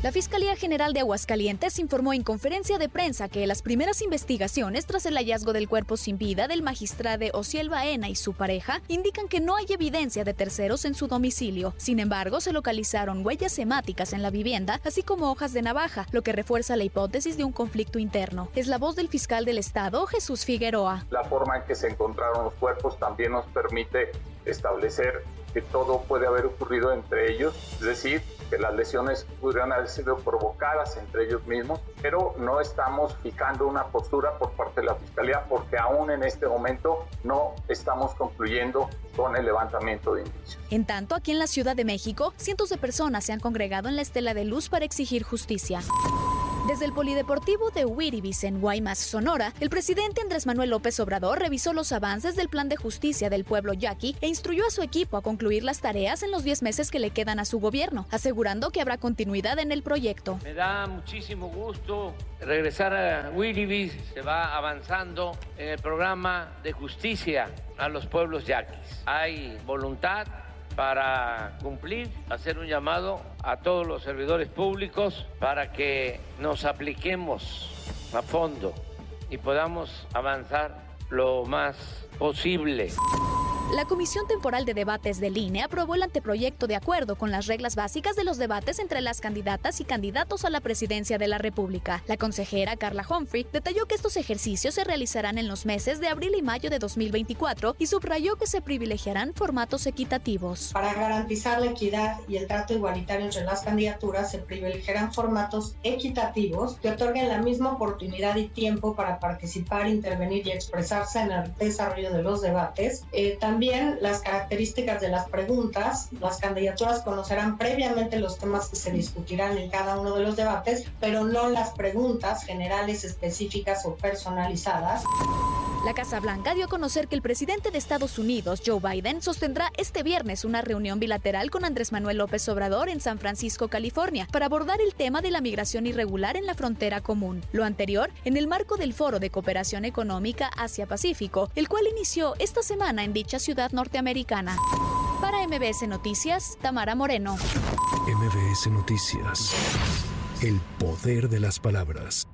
La Fiscalía General de Aguascalientes informó en conferencia de prensa que las primeras investigaciones tras el hallazgo del cuerpo sin vida del magistrado Ociel Baena y su pareja indican que no hay evidencia de terceros en su domicilio. Sin embargo, se localizaron huellas hemáticas en la vivienda, así como hojas de navaja, lo que refuerza la hipótesis de un conflicto interno. Es la voz del fiscal del Estado, Jesús Figueroa. La forma en que se encontraron los cuerpos también nos permite establecer que todo puede haber ocurrido entre ellos, es decir, que las lesiones pudieran haber sido provocadas entre ellos mismos, pero no estamos fijando una postura por parte de la Fiscalía porque aún en este momento no estamos concluyendo con el levantamiento de indicios. En tanto, aquí en la Ciudad de México, cientos de personas se han congregado en la Estela de Luz para exigir justicia. Desde el Polideportivo de Wiribis en Guaymas, Sonora, el presidente Andrés Manuel López Obrador revisó los avances del Plan de Justicia del Pueblo Yaqui e instruyó a su equipo a concluir las tareas en los 10 meses que le quedan a su gobierno, asegurando que habrá continuidad en el proyecto. Me da muchísimo gusto regresar a Wiribis. Se va avanzando en el programa de justicia a los pueblos yaquis. Hay voluntad para cumplir, hacer un llamado a todos los servidores públicos para que nos apliquemos a fondo y podamos avanzar lo más posible. La Comisión Temporal de Debates del INE aprobó el anteproyecto de acuerdo con las reglas básicas de los debates entre las candidatas y candidatos a la presidencia de la República. La consejera Carla Humphrey detalló que estos ejercicios se realizarán en los meses de abril y mayo de 2024 y subrayó que se privilegiarán formatos equitativos. Para garantizar la equidad y el trato igualitario entre las candidaturas, se privilegiarán formatos equitativos que otorguen la misma oportunidad y tiempo para participar, intervenir y expresarse en el desarrollo de los debates. Eh, también las características de las preguntas. Las candidaturas conocerán previamente los temas que se discutirán en cada uno de los debates, pero no las preguntas generales, específicas o personalizadas. La Casa Blanca dio a conocer que el presidente de Estados Unidos, Joe Biden, sostendrá este viernes una reunión bilateral con Andrés Manuel López Obrador en San Francisco, California, para abordar el tema de la migración irregular en la frontera común. Lo anterior, en el marco del Foro de Cooperación Económica Asia-Pacífico, el cual inició esta semana en dicha ciudad norteamericana. Para MBS Noticias, Tamara Moreno. MBS Noticias. El poder de las palabras.